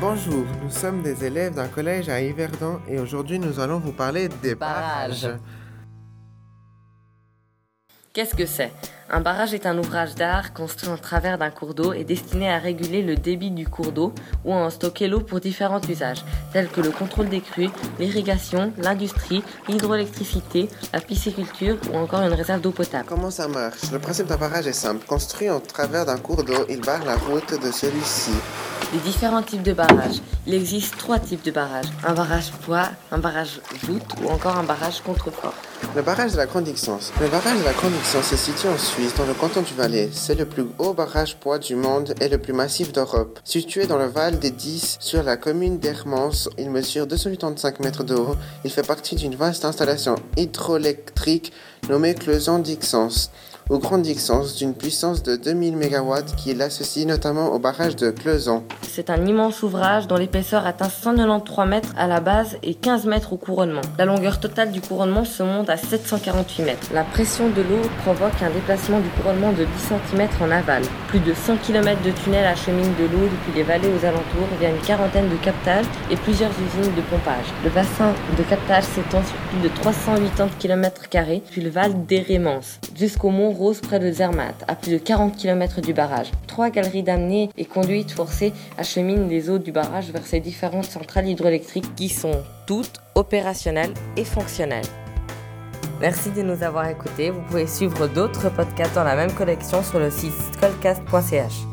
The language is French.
Bonjour, nous sommes des élèves d'un collège à Yverdon et aujourd'hui nous allons vous parler des Barrages. barrages. Qu'est-ce que c'est? Un barrage est un ouvrage d'art construit en travers d'un cours d'eau et destiné à réguler le débit du cours d'eau ou à en stocker l'eau pour différents usages, tels que le contrôle des crues, l'irrigation, l'industrie, l'hydroélectricité, la pisciculture ou encore une réserve d'eau potable. Comment ça marche? Le principe d'un barrage est simple. Construit en travers d'un cours d'eau, il barre la route de celui-ci. Les différents types de barrages. Il existe trois types de barrages. Un barrage poids, un barrage voûte ou encore un barrage contrefort. Le barrage de la Grande Ixence. Le barrage de la Grande Ixence se situe en Suisse, dans le canton du Valais. C'est le plus haut barrage poids du monde et le plus massif d'Europe. Situé dans le Val des Dix, sur la commune d'Hermance, il mesure 285 mètres de haut. Il fait partie d'une vaste installation hydroélectrique nommée Cleuson d'Ixence, ou Grande Ixence, d'une puissance de 2000 MW qui l'associe notamment au barrage de Cleuson. C'est un immense ouvrage dont l'épaisseur atteint 193 mètres à la base et 15 mètres au couronnement. La longueur totale du couronnement se monte à 748 mètres. La pression de l'eau provoque un déplacement du couronnement de 10 cm en aval. Plus de 100 km de tunnels acheminent de l'eau depuis les vallées aux alentours via une quarantaine de captages et plusieurs usines de pompage. Le bassin de captage s'étend sur plus de 380 km puis le val d'Hérémence jusqu'au mont Près de Zermatt, à plus de 40 km du barrage. Trois galeries d'amener et conduites forcées acheminent les eaux du barrage vers ces différentes centrales hydroélectriques qui sont toutes opérationnelles et fonctionnelles. Merci de nous avoir écoutés. Vous pouvez suivre d'autres podcasts dans la même collection sur le site skullcast.ch.